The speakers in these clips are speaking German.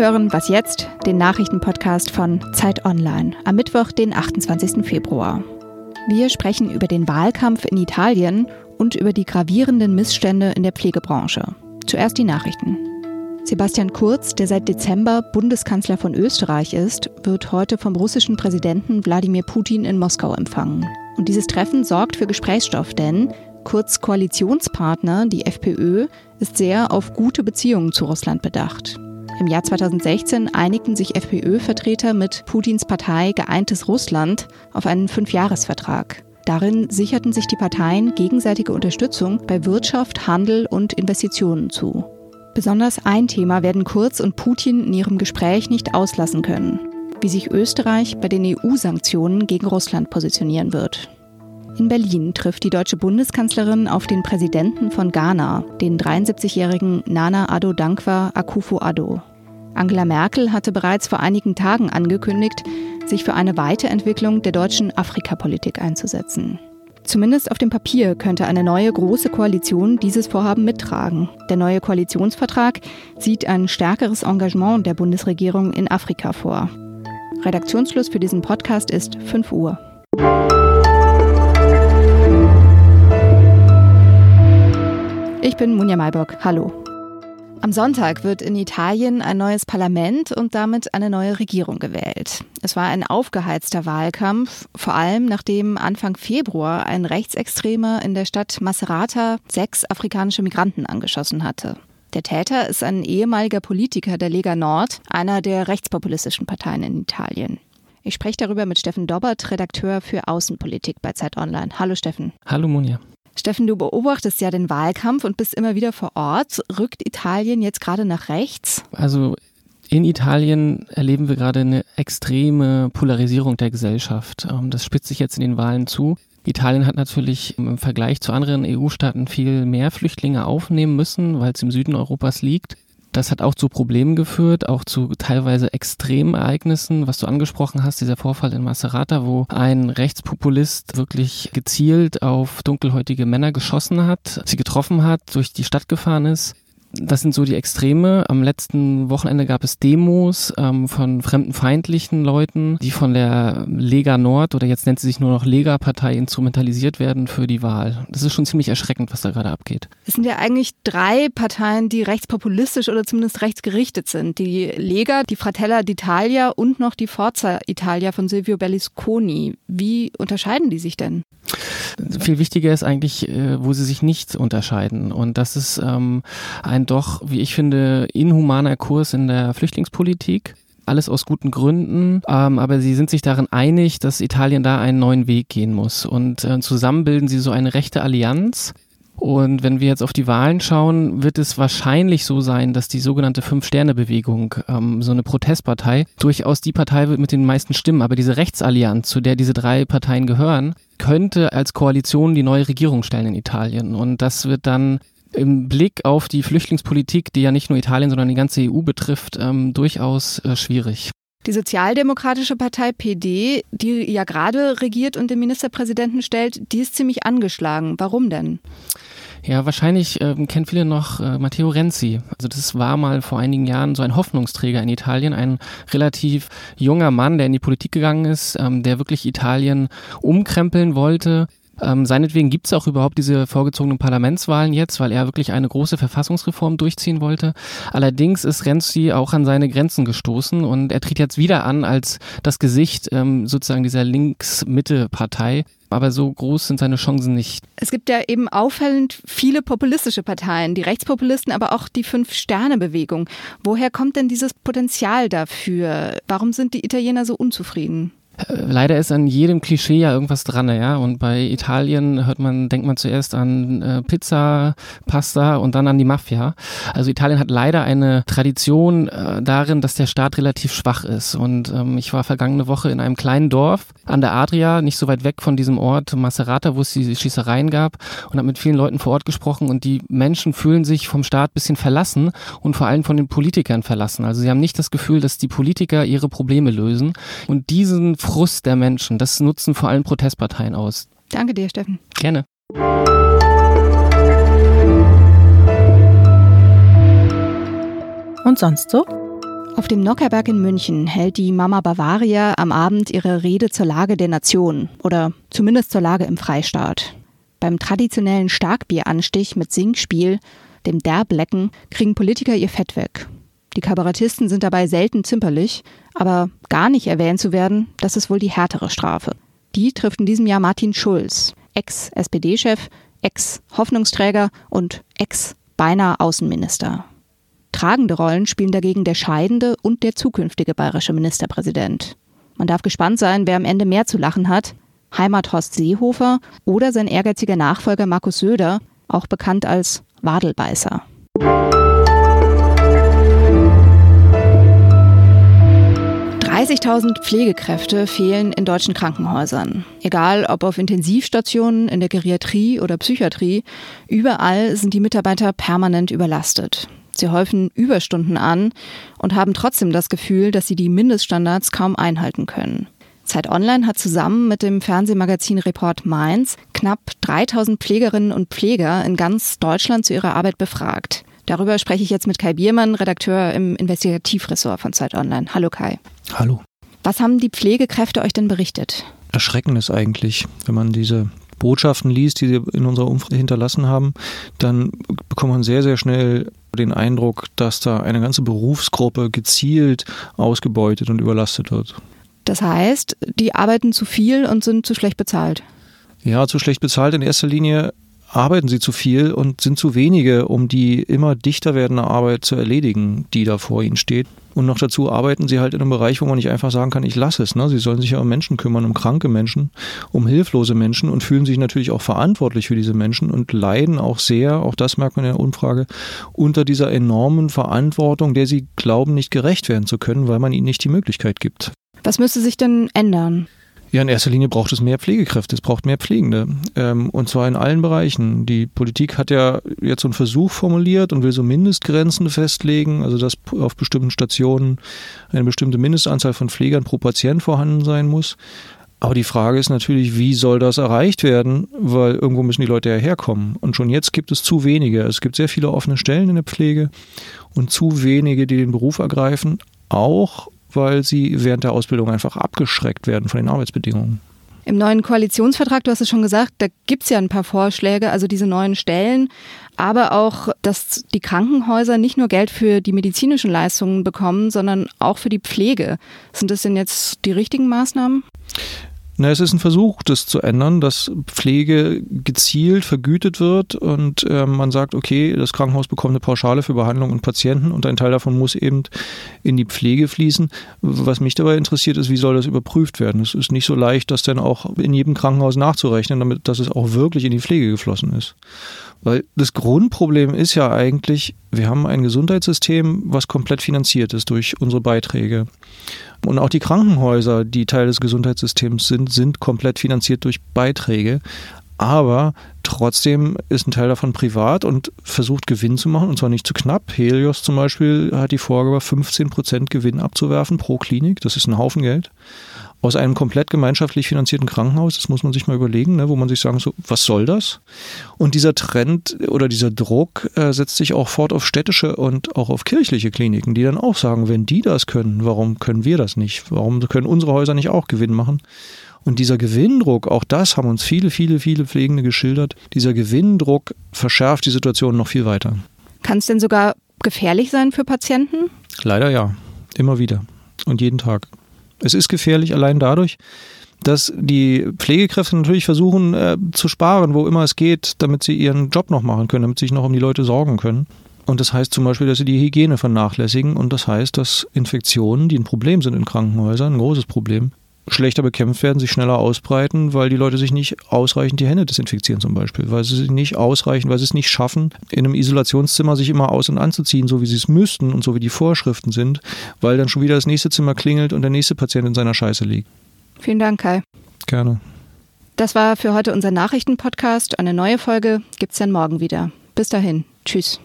hören Was jetzt, den Nachrichtenpodcast von Zeit Online am Mittwoch, den 28. Februar. Wir sprechen über den Wahlkampf in Italien und über die gravierenden Missstände in der Pflegebranche. Zuerst die Nachrichten. Sebastian Kurz, der seit Dezember Bundeskanzler von Österreich ist, wird heute vom russischen Präsidenten Wladimir Putin in Moskau empfangen. Und dieses Treffen sorgt für Gesprächsstoff, denn Kurz Koalitionspartner, die FPÖ, ist sehr auf gute Beziehungen zu Russland bedacht. Im Jahr 2016 einigten sich FPÖ-Vertreter mit Putins Partei Geeintes Russland auf einen Fünfjahresvertrag. Darin sicherten sich die Parteien gegenseitige Unterstützung bei Wirtschaft, Handel und Investitionen zu. Besonders ein Thema werden Kurz und Putin in ihrem Gespräch nicht auslassen können, wie sich Österreich bei den EU-Sanktionen gegen Russland positionieren wird. In Berlin trifft die deutsche Bundeskanzlerin auf den Präsidenten von Ghana, den 73-jährigen Nana Addo Dankwa Akufo-Addo. Angela Merkel hatte bereits vor einigen Tagen angekündigt, sich für eine Weiterentwicklung der deutschen Afrikapolitik einzusetzen. Zumindest auf dem Papier könnte eine neue große Koalition dieses Vorhaben mittragen. Der neue Koalitionsvertrag sieht ein stärkeres Engagement der Bundesregierung in Afrika vor. Redaktionsschluss für diesen Podcast ist 5 Uhr. Ich bin Munja Maybock. Hallo. Am Sonntag wird in Italien ein neues Parlament und damit eine neue Regierung gewählt. Es war ein aufgeheizter Wahlkampf, vor allem nachdem Anfang Februar ein Rechtsextremer in der Stadt Macerata sechs afrikanische Migranten angeschossen hatte. Der Täter ist ein ehemaliger Politiker der Lega Nord, einer der rechtspopulistischen Parteien in Italien. Ich spreche darüber mit Steffen Dobbert, Redakteur für Außenpolitik bei Zeit Online. Hallo Steffen. Hallo Monja. Steffen, du beobachtest ja den Wahlkampf und bist immer wieder vor Ort. Rückt Italien jetzt gerade nach rechts? Also in Italien erleben wir gerade eine extreme Polarisierung der Gesellschaft. Ähm, das spitzt sich jetzt in den Wahlen zu. Italien hat natürlich im Vergleich zu anderen EU-Staaten viel mehr Flüchtlinge aufnehmen müssen, weil es im Süden Europas liegt. Das hat auch zu Problemen geführt, auch zu teilweise extremen Ereignissen, was du angesprochen hast, dieser Vorfall in Macerata, wo ein Rechtspopulist wirklich gezielt auf dunkelhäutige Männer geschossen hat, sie getroffen hat, durch die Stadt gefahren ist. Das sind so die Extreme. Am letzten Wochenende gab es Demos ähm, von fremdenfeindlichen Leuten, die von der Lega Nord oder jetzt nennt sie sich nur noch Lega-Partei instrumentalisiert werden für die Wahl. Das ist schon ziemlich erschreckend, was da gerade abgeht. Es sind ja eigentlich drei Parteien, die rechtspopulistisch oder zumindest rechtsgerichtet sind. Die Lega, die Fratella d'Italia und noch die Forza Italia von Silvio Berlusconi. Wie unterscheiden die sich denn? Viel wichtiger ist eigentlich, äh, wo sie sich nicht unterscheiden. Und das ist ähm, ein doch, wie ich finde, inhumaner Kurs in der Flüchtlingspolitik alles aus guten Gründen, ähm, aber sie sind sich darin einig, dass Italien da einen neuen Weg gehen muss. Und äh, zusammen bilden sie so eine rechte Allianz. Und wenn wir jetzt auf die Wahlen schauen, wird es wahrscheinlich so sein, dass die sogenannte Fünf-Sterne-Bewegung, ähm, so eine Protestpartei, durchaus die Partei wird mit den meisten Stimmen. Aber diese Rechtsallianz, zu der diese drei Parteien gehören, könnte als Koalition die neue Regierung stellen in Italien. Und das wird dann im Blick auf die Flüchtlingspolitik, die ja nicht nur Italien, sondern die ganze EU betrifft, ähm, durchaus äh, schwierig. Die Sozialdemokratische Partei PD, die ja gerade regiert und den Ministerpräsidenten stellt, die ist ziemlich angeschlagen. Warum denn? Ja, wahrscheinlich äh, kennen viele noch äh, Matteo Renzi. Also das war mal vor einigen Jahren so ein Hoffnungsträger in Italien, ein relativ junger Mann, der in die Politik gegangen ist, ähm, der wirklich Italien umkrempeln wollte. Ähm, seinetwegen gibt es auch überhaupt diese vorgezogenen Parlamentswahlen jetzt, weil er wirklich eine große Verfassungsreform durchziehen wollte. Allerdings ist Renzi auch an seine Grenzen gestoßen und er tritt jetzt wieder an als das Gesicht ähm, sozusagen dieser Links-Mitte-Partei aber so groß sind seine Chancen nicht. Es gibt ja eben auffällend viele populistische Parteien, die Rechtspopulisten, aber auch die Fünf-Sterne-Bewegung. Woher kommt denn dieses Potenzial dafür? Warum sind die Italiener so unzufrieden? Leider ist an jedem Klischee ja irgendwas dran, ja. Und bei Italien hört man, denkt man zuerst an äh, Pizza, Pasta und dann an die Mafia. Also Italien hat leider eine Tradition äh, darin, dass der Staat relativ schwach ist. Und ähm, ich war vergangene Woche in einem kleinen Dorf an der Adria, nicht so weit weg von diesem Ort Macerata, wo es die Schießereien gab und habe mit vielen Leuten vor Ort gesprochen und die Menschen fühlen sich vom Staat bisschen verlassen und vor allem von den Politikern verlassen. Also sie haben nicht das Gefühl, dass die Politiker ihre Probleme lösen und diesen Frust der Menschen. Das nutzen vor allem Protestparteien aus. Danke dir, Steffen. Gerne. Und sonst so? Auf dem Nockerberg in München hält die Mama Bavaria am Abend ihre Rede zur Lage der Nation oder zumindest zur Lage im Freistaat. Beim traditionellen Starkbieranstich mit Singspiel, dem Derblecken, kriegen Politiker ihr Fett weg. Die Kabarettisten sind dabei selten zimperlich, aber gar nicht erwähnt zu werden, das ist wohl die härtere Strafe. Die trifft in diesem Jahr Martin Schulz, Ex-SPD-Chef, Ex-Hoffnungsträger und Ex-beinahe Außenminister. Tragende Rollen spielen dagegen der scheidende und der zukünftige bayerische Ministerpräsident. Man darf gespannt sein, wer am Ende mehr zu lachen hat. Heimat Horst Seehofer oder sein ehrgeiziger Nachfolger Markus Söder, auch bekannt als Wadelbeißer. »30.000 Pflegekräfte fehlen in deutschen Krankenhäusern. Egal ob auf Intensivstationen, in der Geriatrie oder Psychiatrie, überall sind die Mitarbeiter permanent überlastet. Sie häufen Überstunden an und haben trotzdem das Gefühl, dass sie die Mindeststandards kaum einhalten können. Zeit Online hat zusammen mit dem Fernsehmagazin Report Mainz knapp 3000 Pflegerinnen und Pfleger in ganz Deutschland zu ihrer Arbeit befragt. Darüber spreche ich jetzt mit Kai Biermann, Redakteur im Investigativressort von Zeit Online. Hallo Kai. Hallo. Was haben die Pflegekräfte euch denn berichtet? Erschreckendes eigentlich, wenn man diese Botschaften liest, die sie in unserer Umfrage hinterlassen haben, dann bekommt man sehr, sehr schnell den Eindruck, dass da eine ganze Berufsgruppe gezielt ausgebeutet und überlastet wird. Das heißt, die arbeiten zu viel und sind zu schlecht bezahlt. Ja, zu schlecht bezahlt in erster Linie arbeiten sie zu viel und sind zu wenige, um die immer dichter werdende Arbeit zu erledigen, die da vor ihnen steht. Und noch dazu arbeiten sie halt in einem Bereich, wo man nicht einfach sagen kann, ich lasse es. Ne? Sie sollen sich ja um Menschen kümmern, um kranke Menschen, um hilflose Menschen und fühlen sich natürlich auch verantwortlich für diese Menschen und leiden auch sehr, auch das merkt man in der Umfrage, unter dieser enormen Verantwortung, der sie glauben, nicht gerecht werden zu können, weil man ihnen nicht die Möglichkeit gibt. Was müsste sich denn ändern? Ja, in erster Linie braucht es mehr Pflegekräfte, es braucht mehr Pflegende. Ähm, und zwar in allen Bereichen. Die Politik hat ja jetzt so einen Versuch formuliert und will so Mindestgrenzen festlegen, also dass auf bestimmten Stationen eine bestimmte Mindestanzahl von Pflegern pro Patient vorhanden sein muss. Aber die Frage ist natürlich, wie soll das erreicht werden? Weil irgendwo müssen die Leute ja herkommen. Und schon jetzt gibt es zu wenige. Es gibt sehr viele offene Stellen in der Pflege und zu wenige, die den Beruf ergreifen. Auch weil sie während der Ausbildung einfach abgeschreckt werden von den Arbeitsbedingungen. Im neuen Koalitionsvertrag, du hast es schon gesagt, da gibt es ja ein paar Vorschläge, also diese neuen Stellen, aber auch, dass die Krankenhäuser nicht nur Geld für die medizinischen Leistungen bekommen, sondern auch für die Pflege. Sind das denn jetzt die richtigen Maßnahmen? Na, es ist ein Versuch, das zu ändern, dass Pflege gezielt vergütet wird und äh, man sagt, okay, das Krankenhaus bekommt eine Pauschale für Behandlung und Patienten und ein Teil davon muss eben in die Pflege fließen. Was mich dabei interessiert, ist, wie soll das überprüft werden? Es ist nicht so leicht, das dann auch in jedem Krankenhaus nachzurechnen, damit dass es auch wirklich in die Pflege geflossen ist. Weil das Grundproblem ist ja eigentlich, wir haben ein Gesundheitssystem, was komplett finanziert ist durch unsere Beiträge. Und auch die Krankenhäuser, die Teil des Gesundheitssystems sind, sind komplett finanziert durch Beiträge. Aber trotzdem ist ein Teil davon privat und versucht Gewinn zu machen und zwar nicht zu knapp. Helios zum Beispiel hat die Vorgabe, 15 Prozent Gewinn abzuwerfen pro Klinik. Das ist ein Haufen Geld aus einem komplett gemeinschaftlich finanzierten Krankenhaus, das muss man sich mal überlegen, ne, wo man sich sagen, so, was soll das? Und dieser Trend oder dieser Druck äh, setzt sich auch fort auf städtische und auch auf kirchliche Kliniken, die dann auch sagen, wenn die das können, warum können wir das nicht? Warum können unsere Häuser nicht auch Gewinn machen? Und dieser Gewinndruck, auch das haben uns viele, viele, viele Pflegende geschildert, dieser Gewinndruck verschärft die Situation noch viel weiter. Kann es denn sogar gefährlich sein für Patienten? Leider ja, immer wieder und jeden Tag. Es ist gefährlich allein dadurch, dass die Pflegekräfte natürlich versuchen äh, zu sparen, wo immer es geht, damit sie ihren Job noch machen können, damit sie sich noch um die Leute sorgen können. Und das heißt zum Beispiel, dass sie die Hygiene vernachlässigen und das heißt, dass Infektionen, die ein Problem sind in Krankenhäusern, ein großes Problem, schlechter bekämpft werden, sich schneller ausbreiten, weil die Leute sich nicht ausreichend die Hände desinfizieren zum Beispiel, weil sie sich nicht ausreichend, weil sie es nicht schaffen, in einem Isolationszimmer sich immer aus- und anzuziehen, so wie sie es müssten und so wie die Vorschriften sind, weil dann schon wieder das nächste Zimmer klingelt und der nächste Patient in seiner Scheiße liegt. Vielen Dank, Kai. Gerne. Das war für heute unser Nachrichtenpodcast. Eine neue Folge gibt es dann morgen wieder. Bis dahin. Tschüss.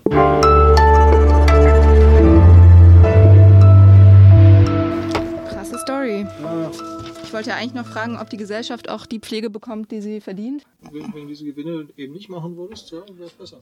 Wollte ja eigentlich noch fragen, ob die Gesellschaft auch die Pflege bekommt, die sie verdient. Wenn, wenn du diese Gewinne eben nicht machen würdest, ja, wäre es besser.